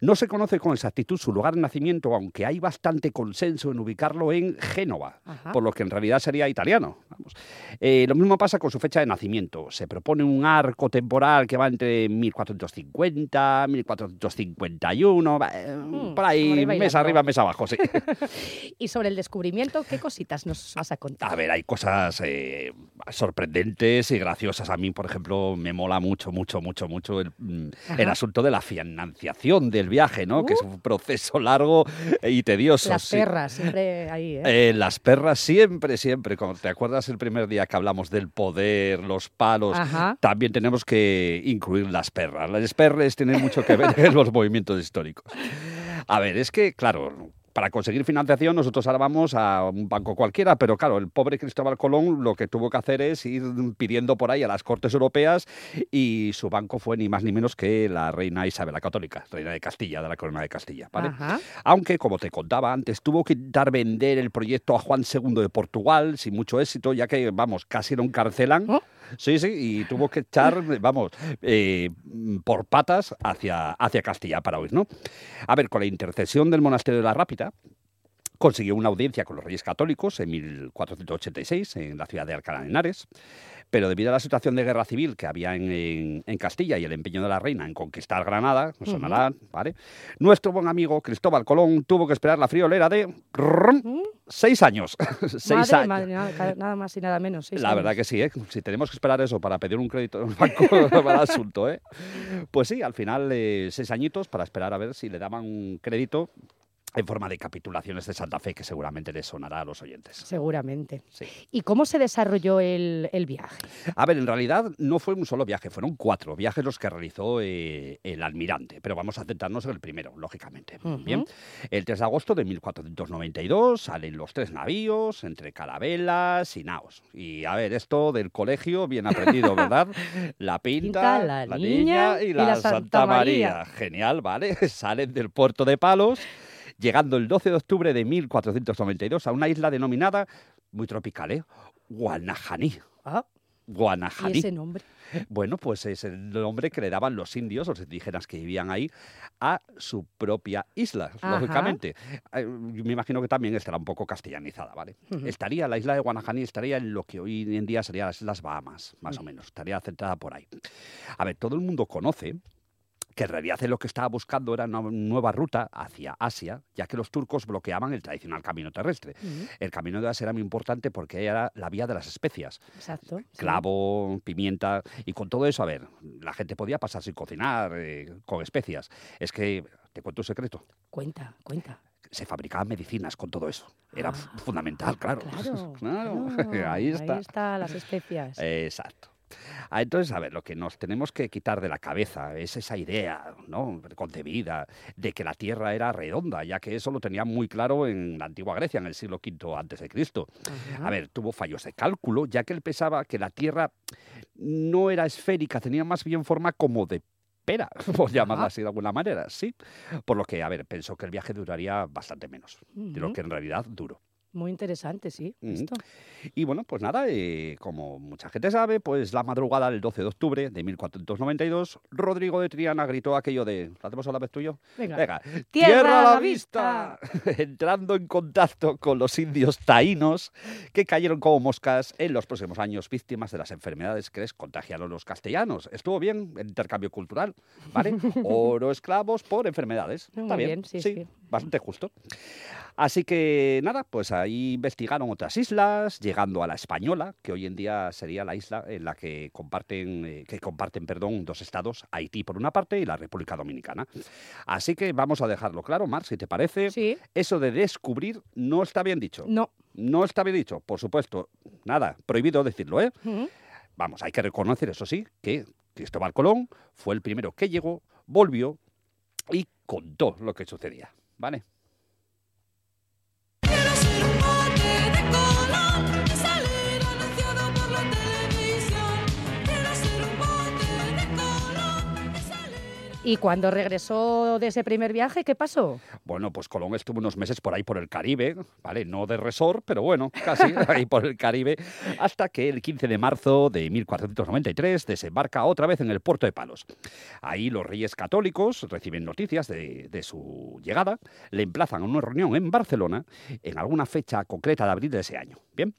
H: No se conoce con exactitud su lugar de nacimiento, aunque hay bastante consenso en ubicarlo en Génova, por lo que en realidad sería italiano. vamos. Eh, lo mismo pasa con su fecha de nacimiento. Se propone un arco temporal que va entre 1450, 1451, va, eh,
B: Mm,
H: por ahí,
B: por ahí
H: mes
B: bailando.
H: arriba, mes abajo, sí.
B: Y sobre el descubrimiento, ¿qué cositas nos vas a contar?
H: A ver, hay cosas eh, sorprendentes y graciosas. A mí, por ejemplo, me mola mucho, mucho, mucho, mucho el, mm, el asunto de la financiación del viaje, ¿no? Que es
B: Uh.
H: un proceso largo y tedioso.
B: Las
H: sí.
B: perras, siempre ahí, ¿eh?
H: Eh, las perras siempre, siempre. Como ¿Te acuerdas el primer día que hablamos del poder, los palos?
B: Ajá.
H: También tenemos que incluir las perras. Las perres tienen mucho que ver en los movimientos históricos. A ver, es que, claro, para conseguir financiación nosotros ahora vamos a un banco cualquiera, pero claro, el pobre Cristóbal Colón lo que tuvo que hacer es ir pidiendo por ahí a las cortes europeas y su banco fue ni más ni menos que la reina Isabel la Católica, reina de Castilla, de la corona de Castilla. ¿vale?
B: Ajá.
H: Aunque, como te contaba antes, tuvo que intentar vender el proyecto a Juan II de Portugal sin mucho éxito, ya que, vamos, casi lo encarcelan.
B: Oh.
H: Sí, sí, y tuvo que echar, vamos, eh, por patas hacia, hacia Castilla para huir, ¿no? A ver, con la intercesión del monasterio de la Rápida, consiguió una audiencia con los reyes católicos en 1486 en la ciudad de Alcalá de Henares, pero debido a la situación de guerra civil que había en, en- en Castilla y el empeño de la reina en conquistar Granada, sonará, ¿vale? Nuestro buen amigo Cristóbal Colón tuvo que esperar la friolera de rrrm, seis años. seis
B: Madre,
H: años.
B: madre, nada, nada más y nada menos. seis
H: La verdad que sí, ¿eh? si tenemos que esperar eso para pedir un crédito en el banco, va el asunto, ¿eh? Pues sí, al final eh, seis añitos para esperar a ver si le daban un crédito en forma de capitulaciones de Santa Fe, que seguramente les sonará a los oyentes.
B: Seguramente.
H: Sí.
B: ¿Y cómo se desarrolló el, el viaje?
H: A ver, en realidad no fue un solo viaje, fueron cuatro viajes los que realizó eh, el almirante, pero vamos a centrarnos en el primero, lógicamente.
B: Ujú.
H: Bien, el 3 de agosto de 1492 salen los tres navíos entre carabelas y naos. Y a ver, esto del colegio, bien aprendido, ¿verdad? La pinta,
B: Pinta, la
H: la,
B: niña
H: niña y
B: y
H: la,
B: la
H: Santa,
B: Santa
H: María.
B: María.
H: Genial, ¿vale? Salen del puerto de Palos, llegando el 12 de octubre de 1492 a una isla denominada, muy tropical, ¿eh? Guanajaní.
B: Ah, ¿Y
H: Guanajaní.
B: ese nombre?
H: Bueno, pues es el nombre que le daban los indios, los indígenas que vivían ahí, a su propia isla,
B: Ajá.
H: lógicamente. Eh, Me imagino que también estará un poco castellanizada, ¿vale? Estaría, la isla de Guanajaní estaría en lo que hoy en día serían las Islas Bahamas, más o menos. Estaría centrada por ahí. A ver, todo el mundo conoce que en realidad lo que estaba buscando era una nueva ruta hacia Asia, ya que los turcos bloqueaban el tradicional camino terrestre. El camino de Asia era muy importante porque era la vía de las especias.
B: Exacto. sí.
H: Clavo, pimienta, y con todo eso, a ver, la gente podía pasar sin cocinar, eh, con especias. Es que, te cuento un secreto,
B: Cuenta, cuenta.
H: se fabricaban medicinas con todo eso. Era
B: Ah,
H: fu- fundamental, claro.
B: Claro,
H: Claro,
B: claro,
H: ahí está.
B: Ahí está las especias.
H: Exacto. Ah, Entonces, a ver, lo que nos tenemos que quitar de la cabeza es esa idea, ¿no? concebida de que la Tierra era redonda, ya que eso lo tenía muy claro en la antigua Grecia, en el siglo V antes de Cristo. A ver, tuvo fallos de cálculo, ya que él pensaba que la Tierra no era esférica, tenía más bien forma como de pera, por llamarla
B: Ajá.
H: así de alguna manera, sí. Por lo que, a ver, pensó que el viaje duraría bastante menos de lo que en realidad duró.
B: Muy interesante, sí.
H: Y bueno, pues nada, eh, como mucha gente sabe, pues la madrugada del 12 de octubre de 1492, Rodrigo de Triana gritó aquello de... ¿Lo hacemos a la vez tú y yo?
B: Venga.
H: Venga,
B: ¡Tierra
H: a
B: a
H: la
B: la
H: vista! Entrando en contacto con los indios taínos que cayeron como moscas en los próximos años víctimas de las enfermedades que les contagiaron los castellanos. Estuvo bien el intercambio cultural, ¿vale? Oro esclavos por enfermedades.
B: Muy
H: Está bien,
B: bien, sí, sí.
H: Bastante justo. Así que nada, pues ahí investigaron otras islas, llegando a la Española, que hoy en día sería la isla en la que comparten, eh, que comparten, perdón, dos estados, Haití por una parte y la República Dominicana. Así que vamos a dejarlo claro, Mar, si te parece.
B: Sí.
H: Eso de descubrir no está bien dicho.
B: No.
H: No está bien dicho, por supuesto. Nada, prohibido decirlo, ¿eh? Vamos, hay que reconocer, eso sí, que Cristóbal Colón fue el primero que llegó, volvió y contó lo que sucedía. ¿Vale?
I: Quiero ser un bote de Colón ¿Y
B: cuando regresó de ese primer viaje, qué pasó?
H: Bueno, pues Colón estuvo unos meses por ahí por el Caribe, ¿vale? No de resort, pero bueno, casi ahí por el Caribe, hasta que el 15 de marzo de 1493 desembarca otra vez en el puerto de Palos. Ahí los reyes católicos reciben noticias de, de su llegada, le emplazan a una reunión en Barcelona en alguna fecha concreta de abril de ese año. Bien.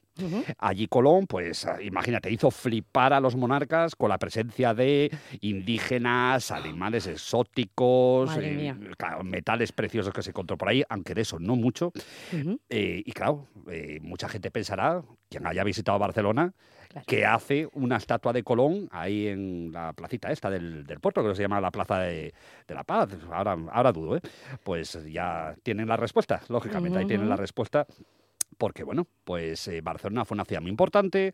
H: Allí Colón, pues ah, imagínate, hizo flipar a los monarcas con la presencia de indígenas, animales exóticos, eh, claro, metales preciosos que se encontró por ahí, aunque de eso no mucho. Eh, y claro, eh, mucha gente pensará, quien haya visitado Barcelona,
B: Claro.
H: que hace una estatua de Colón ahí en la placita esta del, del puerto, que se llama la Plaza de, de la Paz. Ahora, ahora dudo, ¿eh? Pues ya tienen la respuesta, lógicamente, ahí tienen la respuesta. Porque, bueno, pues eh, Barcelona fue una ciudad muy importante,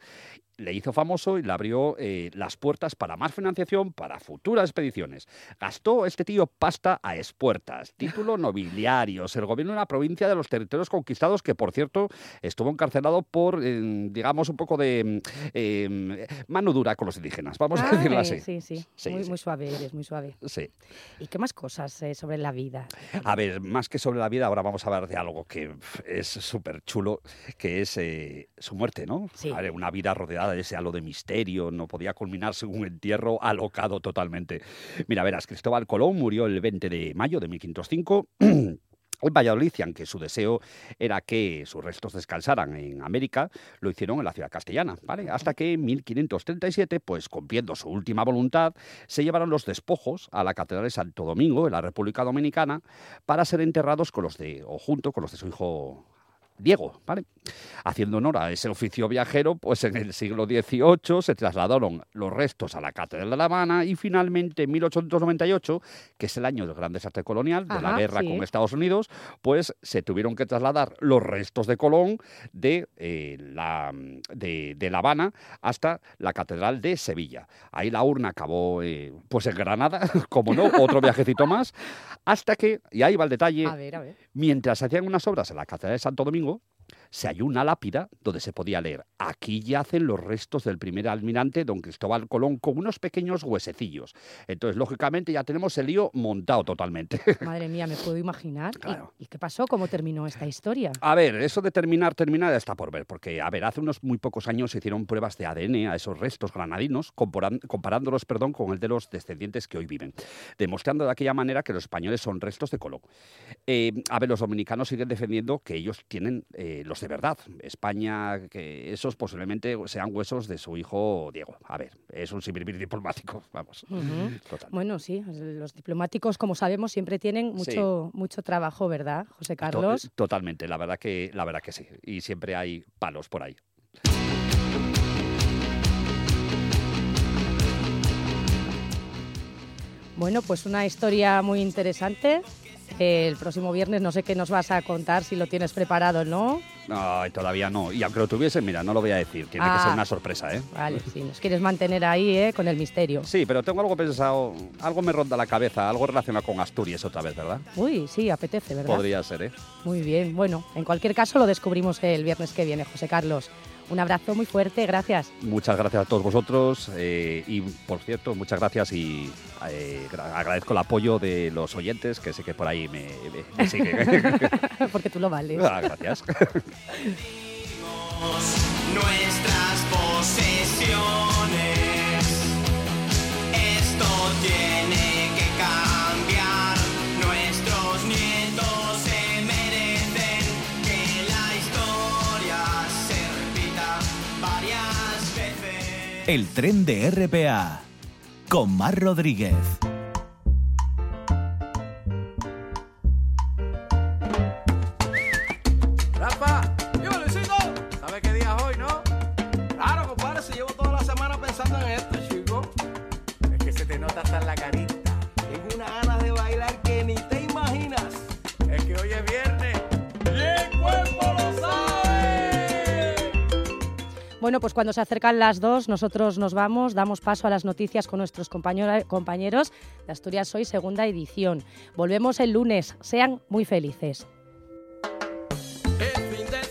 H: le hizo famoso y le abrió eh, las puertas para más financiación para futuras expediciones. Gastó este tío pasta a expuertas, títulos nobiliarios, el gobierno de una provincia de los territorios conquistados, que por cierto estuvo encarcelado por, eh, digamos, un poco de mm, eh, mano dura con los indígenas, vamos a decirlo
B: Ay,
H: así.
B: Sí, sí.
H: Sí,
B: muy,
H: sí.
B: muy suave eres, muy suave.
H: Sí.
B: ¿Y qué más cosas sobre la vida?
H: A ver, más que sobre la vida, ahora vamos a hablar de algo que es súper chulo, que es su muerte, ¿no?
B: Sí.
H: A ver, una vida rodeada de ese halo de misterio, no podía culminar según un entierro alocado totalmente. Mira, verás, Cristóbal Colón murió el 20 de mayo de 1505. En Valladolid, aunque su deseo era que sus restos descansaran en América, lo hicieron en la ciudad castellana, ¿vale? Hasta que en 1537, pues cumpliendo su última voluntad, se llevaron los despojos a la Catedral de Santo Domingo, en la República Dominicana, para ser enterrados con los de, o junto con los de su hijo Diego, ¿vale? Haciendo honor a ese oficio viajero, pues en el siglo XVIII se trasladaron los restos a la Catedral de La Habana y finalmente en 1898, que es el año del gran desastre colonial, de la guerra
B: sí.
H: con Estados Unidos, pues se tuvieron que trasladar los restos de Colón de, eh, la, de, de La Habana hasta la Catedral de Sevilla. Ahí la urna acabó eh, pues en Granada, como no, otro viajecito más, hasta que, y ahí va el detalle,
B: A ver, a ver.
H: mientras hacían unas obras en la Catedral de Santo Domingo, se halló una lápida donde se podía leer, aquí yacen los restos del primer almirante don Cristóbal Colón con unos pequeños huesecillos. Entonces, lógicamente, ya tenemos el lío montado totalmente.
B: Madre mía, me puedo imaginar. ¿Y-
H: Claro.
B: ¿Y, qué pasó? ¿Cómo terminó esta historia?
H: A ver, eso de terminar, terminar está por ver, porque, a ver, hace unos muy pocos años se hicieron pruebas de ADN a esos restos granadinos, comparándolos, perdón, con el de los descendientes que hoy viven, demostrando de aquella manera que los españoles son restos de Colón. Eh, a ver, los dominicanos siguen defendiendo que ellos tienen eh, los de verdad. España, que esos posiblemente sean huesos de su hijo Diego. A ver, es un sibirbir diplomático, vamos. Total.
B: Bueno, sí, los diplomáticos, como sabemos, siempre tienen mucho, mucho trabajo, ¿verdad, José
H: To-
B: Carlos?
H: Totalmente, la verdad que la verdad que sí. Y siempre hay palos por ahí.
B: Bueno, pues una historia muy interesante. El próximo viernes no sé qué nos vas a contar, si lo tienes preparado, ¿no?
H: Ay, todavía no. Y aunque lo tuviese, mira, no lo voy a decir. Tiene que
B: Ah.
H: ser una sorpresa, ¿eh?
B: Vale, si nos quieres mantener ahí, ¿eh? Con el misterio.
H: Sí, pero tengo algo pensado, algo me ronda la cabeza, algo relacionado con Asturias otra vez, ¿verdad?
B: Uy, sí, apetece, ¿verdad?
H: Podría ser, ¿eh?
B: Muy bien. Bueno, en cualquier caso lo descubrimos el viernes que viene, José Carlos. Un abrazo muy fuerte, gracias.
H: Muchas gracias a todos vosotros eh, y, por cierto, muchas gracias y eh, gra- agradezco el apoyo de los oyentes que sé que por ahí me, me- me siguen.
B: Porque tú lo vales.
H: Ah, gracias.
I: nuestras posesiones. Esto tiene
A: El tren de RPA con Mar Rodríguez.
B: Bueno, pues cuando se acercan las dos, nosotros nos vamos, damos paso a las noticias con nuestros compañero- compañeros de Asturias Hoy, segunda edición. Volvemos el lunes. Sean muy felices.
J: El fin de